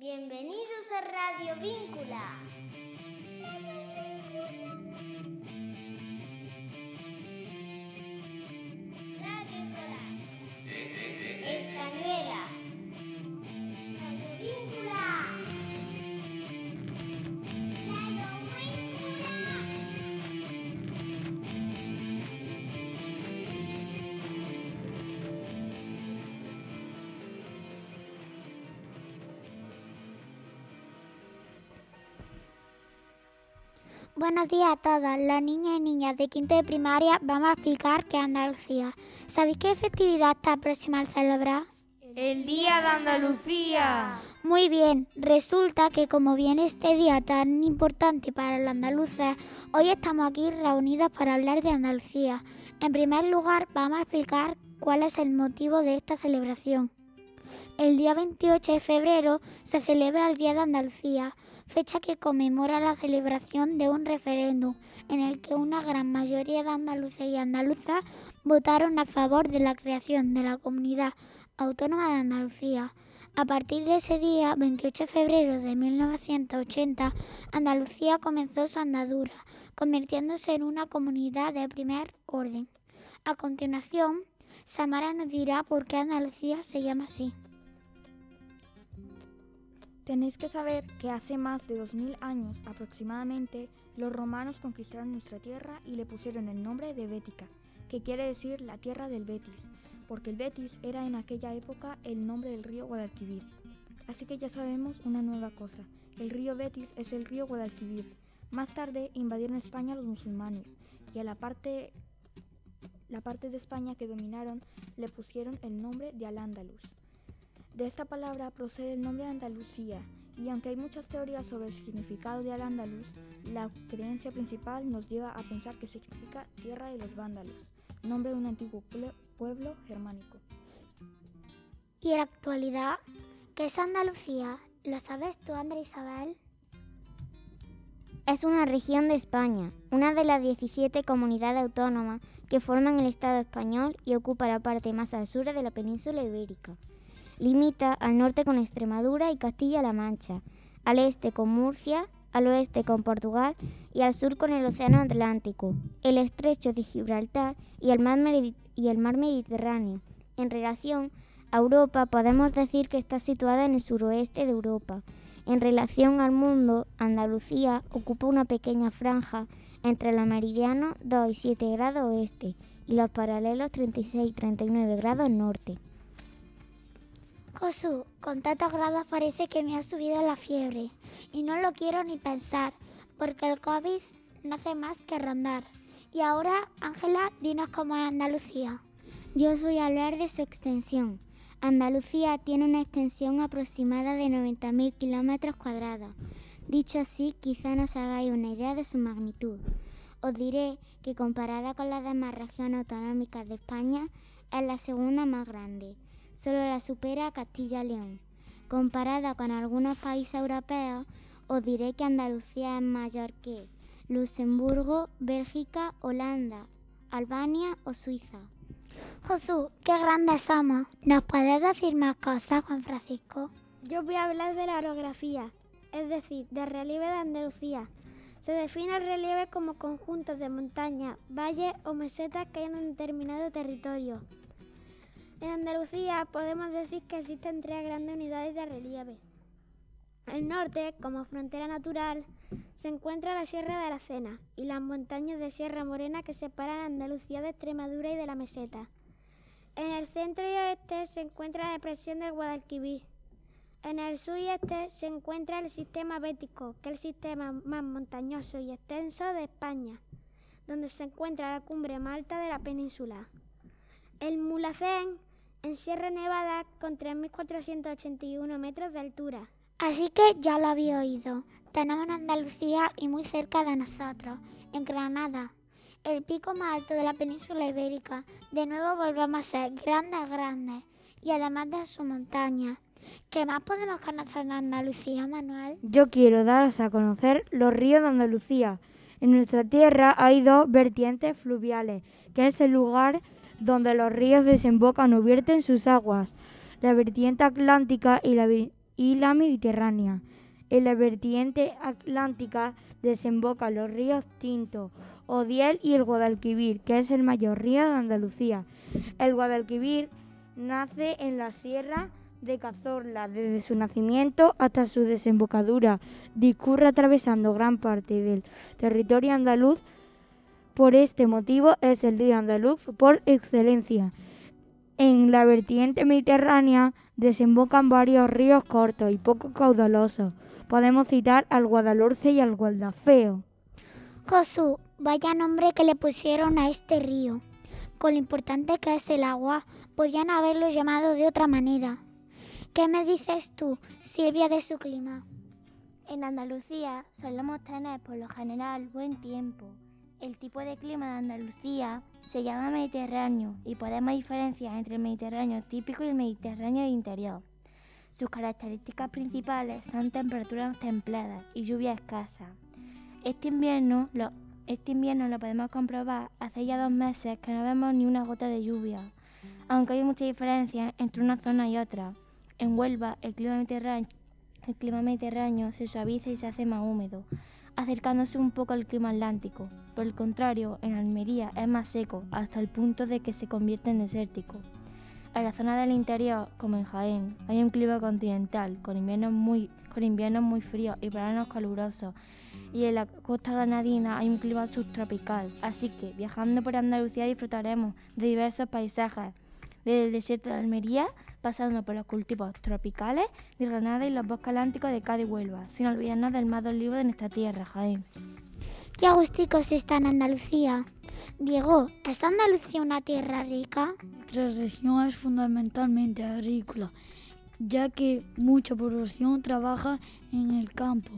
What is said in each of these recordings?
Bienvenidos a Radio Víncula. Buenos días a todos. Los niños y niñas de quinto de primaria vamos a explicar qué es Andalucía. ¿Sabéis qué festividad está próxima al celebrar? El Día de Andalucía. Muy bien, resulta que como viene este día tan importante para los andaluces, hoy estamos aquí reunidos para hablar de Andalucía. En primer lugar, vamos a explicar cuál es el motivo de esta celebración. El día 28 de febrero se celebra el Día de Andalucía, fecha que conmemora la celebración de un referéndum en el que una gran mayoría de andaluces y andaluzas votaron a favor de la creación de la comunidad autónoma de Andalucía. A partir de ese día, 28 de febrero de 1980, Andalucía comenzó su andadura, convirtiéndose en una comunidad de primer orden. A continuación, Samara nos dirá por qué Andalucía se llama así. Tenéis que saber que hace más de 2000 años aproximadamente los romanos conquistaron nuestra tierra y le pusieron el nombre de Bética, que quiere decir la tierra del Betis, porque el Betis era en aquella época el nombre del río Guadalquivir. Así que ya sabemos una nueva cosa, el río Betis es el río Guadalquivir. Más tarde invadieron España los musulmanes y a la parte, la parte de España que dominaron le pusieron el nombre de Al-Ándalus. De esta palabra procede el nombre de Andalucía, y aunque hay muchas teorías sobre el significado de Al-Ándalus, la creencia principal nos lleva a pensar que significa tierra de los vándalos, nombre de un antiguo pue- pueblo germánico. Y en la actualidad, ¿qué es Andalucía? ¿Lo sabes tú, Andrea Isabel? Es una región de España, una de las 17 comunidades autónomas que forman el Estado español y ocupa la parte más al sur de la península ibérica. Limita al norte con Extremadura y Castilla-La Mancha, al este con Murcia, al oeste con Portugal y al sur con el Océano Atlántico, el estrecho de Gibraltar y el mar, Mediterráneo. En relación a Europa podemos decir que está situada en el suroeste de Europa. En relación al mundo, Andalucía ocupa una pequeña franja entre los meridianos 2 y 7 grados oeste y los paralelos 36 y 39 grados norte. Josu, con tantos grados parece que me ha subido la fiebre y no lo quiero ni pensar porque el COVID no hace más que rondar. Y ahora, Ángela, dinos cómo es Andalucía. Yo os voy a hablar de su extensión. Andalucía tiene una extensión aproximada de 90.000 kilómetros cuadrados. Dicho así, quizá nos hagáis una idea de su magnitud. Os diré que comparada con las demás regiones autonómicas de España, es la segunda más grande. Solo la supera Castilla y León. Comparada con algunos países europeos, os diré que Andalucía es mayor que Luxemburgo, Bélgica, Holanda, Albania o Suiza. Josu, qué grandes somos. ¿Nos puedes decir más cosas, Juan Francisco? Yo voy a hablar de la orografía, es decir, del relieve de Andalucía. Se define el relieve como conjuntos de montañas, valles o mesetas que hay en un determinado territorio. En Andalucía podemos decir que existen tres grandes unidades de relieve. El norte, como frontera natural, se encuentra la Sierra de Aracena y las montañas de Sierra Morena que separan Andalucía de Extremadura y de la meseta. En el centro y oeste se encuentra la depresión del Guadalquivir. En el sur y este se encuentra el sistema bético, que es el sistema más montañoso y extenso de España, donde se encuentra la cumbre más alta de la península. El Mulhacén, en Sierra Nevada, con 3.481 metros de altura. Así que ya lo había oído. Tenemos en Andalucía y muy cerca de nosotros, en Granada, el pico más alto de la península ibérica. De nuevo volvemos a ser grandes, grandes. Y además de su montaña. ¿Qué más podemos conocer de Andalucía, Manuel? Yo quiero daros a conocer los ríos de Andalucía. En nuestra tierra hay dos vertientes fluviales, que es el lugar donde los ríos desembocan o vierten sus aguas, la vertiente atlántica y la, y la Mediterránea. En la vertiente atlántica desembocan los ríos Tinto, Odiel y el Guadalquivir, que es el mayor río de Andalucía. El Guadalquivir nace en la sierra de Cazorla desde su nacimiento hasta su desembocadura. Discurre atravesando gran parte del territorio andaluz. Por este motivo es el río andaluz por excelencia. En la vertiente mediterránea desembocan varios ríos cortos y poco caudalosos. Podemos citar al Guadalhorce y al Gualdafeo. Josu, vaya nombre que le pusieron a este río. Con lo importante que es el agua, podían haberlo llamado de otra manera. ¿Qué me dices tú, Silvia, de su clima? En Andalucía solemos tener por lo general buen tiempo. El tipo de clima de Andalucía se llama Mediterráneo y podemos diferenciar entre el Mediterráneo típico y el Mediterráneo de interior. Sus características principales son temperaturas templadas y lluvia escasa. Este invierno lo, este invierno lo podemos comprobar hace ya dos meses que no vemos ni una gota de lluvia, aunque hay mucha diferencia entre una zona y otra. En Huelva el clima mediterráneo, el clima mediterráneo se suaviza y se hace más húmedo, acercándose un poco al clima atlántico. Por el contrario, en Almería es más seco, hasta el punto de que se convierte en desértico. En la zona del interior, como en Jaén, hay un clima continental, con inviernos muy, con inviernos muy fríos y veranos calurosos. Y en la costa granadina hay un clima subtropical, así que viajando por Andalucía disfrutaremos de diversos paisajes, desde el desierto de Almería pasando por los cultivos tropicales de Granada y los bosques atlánticos de Cádiz y Huelva, sin olvidarnos del más olivo de nuestra tierra, Jaén. Qué agusticos está en Andalucía. Diego, ¿es Andalucía una tierra rica? Nuestra región es fundamentalmente agrícola, ya que mucha población trabaja en el campo.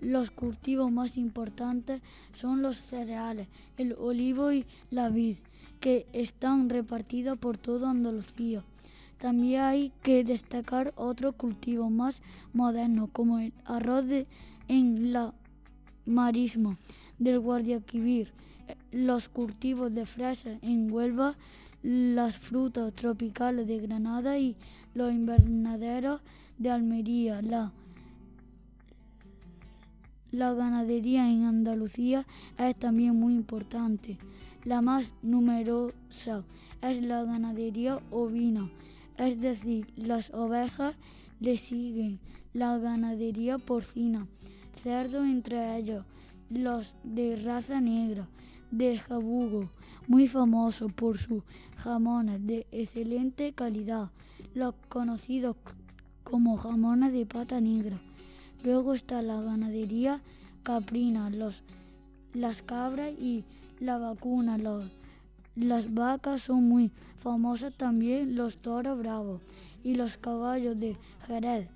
Los cultivos más importantes son los cereales, el olivo y la vid, que están repartidos por toda Andalucía. También hay que destacar otros cultivos más modernos, como el arroz en la marisma del Guadalquivir, los cultivos de fresa en Huelva, las frutas tropicales de Granada y los invernaderos de Almería. La, la ganadería en Andalucía es también muy importante. La más numerosa es la ganadería ovina, es decir, las ovejas le siguen la ganadería porcina, cerdo entre ellos, los de raza negra, de jabugo, muy famoso por sus jamones de excelente calidad, los conocidos como jamones de pata negra. Luego está la ganadería caprina, los, las cabras y la vacuna, los, las vacas son muy famosas también, los toros bravos y los caballos de Jerez.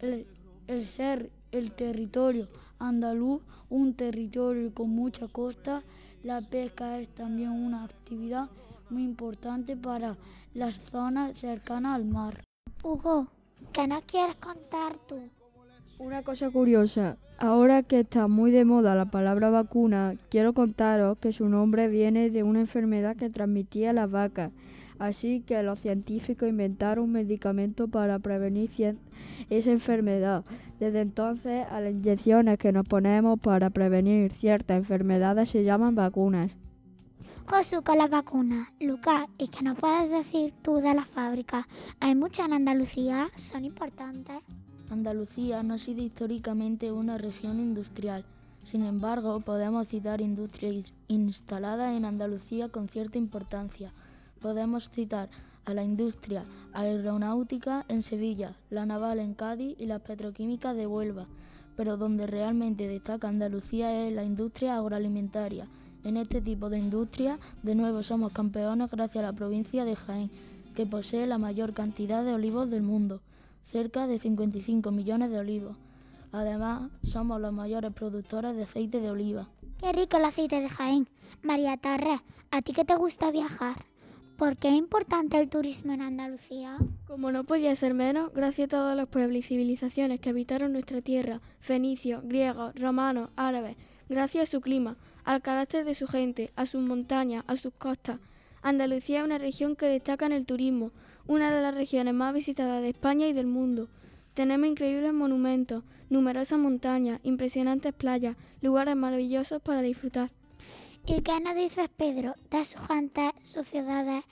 El, ser el territorio andaluz, un territorio con mucha costa, la pesca es también una actividad muy importante para las zonas cercanas al mar. Hugo, ¿qué nos quieres contar tú? Una cosa curiosa, ahora que está muy de moda la palabra vacuna, quiero contaros que su nombre viene de una enfermedad que transmitía las vacas. Así que los científicos inventaron un medicamento para prevenir esa enfermedad. Desde entonces a las inyecciones que nos ponemos para prevenir ciertas enfermedades se llaman vacunas. Josu, con las vacunas. Lucas, ¿y qué nos puedes decir tú de las fábricas? Hay muchas en Andalucía, son importantes. Andalucía no ha sido históricamente una región industrial. Sin embargo, podemos citar industrias instaladas en Andalucía con cierta importancia. Podemos citar a la industria aeronáutica en Sevilla, la naval en Cádiz y las petroquímicas de Huelva, pero donde realmente destaca Andalucía es la industria agroalimentaria. En este tipo de industria, de nuevo somos campeones gracias a la provincia de Jaén, que posee la mayor cantidad de olivos del mundo, cerca de 55 millones de olivos. Además, somos los mayores productores de aceite de oliva. Qué rico el aceite de Jaén. María Torres, ¿a ti qué te gusta viajar? ¿Por qué es importante el turismo en Andalucía? Como no podía ser menos, gracias a todos los pueblos y civilizaciones que habitaron nuestra tierra, fenicios, griegos, romanos, árabes, gracias a su clima, al carácter de su gente, a sus montañas, a sus costas. Andalucía es una región que destaca en el turismo, una de las regiones más visitadas de España y del mundo. Tenemos increíbles monumentos, numerosas montañas, impresionantes playas, lugares maravillosos para disfrutar. ¿Y qué nos dices, Pedro, de su gente, sus ciudades?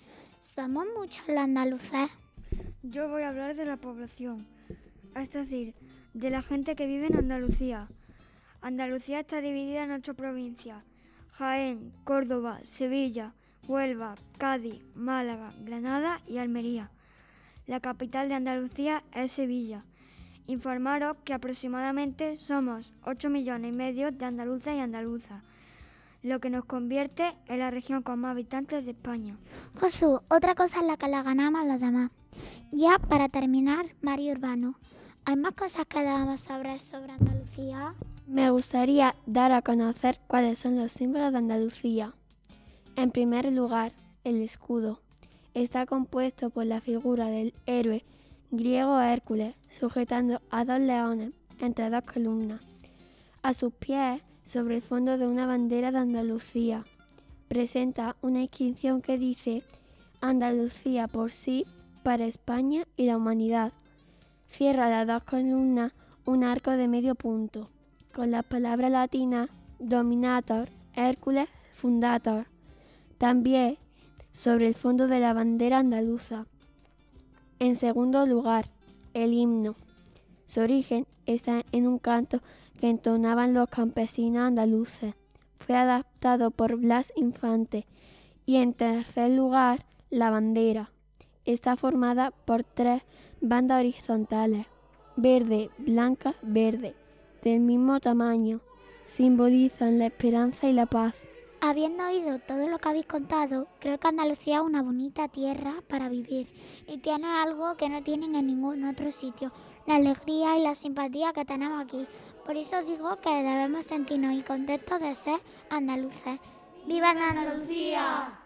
¿Somos muchos los andaluces? Yo voy a hablar de la población, es decir, de la gente que vive en Andalucía. Andalucía está dividida en ocho provincias. Jaén, Córdoba, Sevilla, Huelva, Cádiz, Málaga, Granada y Almería. La capital de Andalucía es Sevilla. Informaros que aproximadamente somos 8 millones y medio de andaluces y andaluzas, lo que nos convierte en la región con más habitantes de España. Josu, otra cosa es la que la ganamos los demás. Ya para terminar, Mario Urbano, ¿hay más cosas que debamos saber sobre Andalucía? Me gustaría dar a conocer cuáles son los símbolos de Andalucía. En primer lugar, el escudo. Está compuesto por la figura del héroe griego Hércules sujetando a dos leones entre dos columnas. A sus pies, sobre el fondo de una bandera de Andalucía, presenta una inscripción que dice Andalucía por sí, para España y la humanidad. Cierra las dos columnas un arco de medio punto, con las palabras latinas Dominator, Hércules, Fundator. También sobre el fondo de la bandera andaluza. En segundo lugar, el himno. Su origen está en un canto que entonaban los campesinos andaluces. Fue adaptado por Blas Infante. Y en tercer lugar, la bandera. Está formada por tres bandas horizontales, verde, blanca, verde, del mismo tamaño. Simbolizan la esperanza y la paz. Habiendo oído todo lo que habéis contado, creo que Andalucía es una bonita tierra para vivir y tiene algo que no tienen en ningún otro sitio, la alegría y la simpatía que tenemos aquí. Por eso digo que debemos sentirnos y contentos de ser andaluces. ¡Viva Andalucía!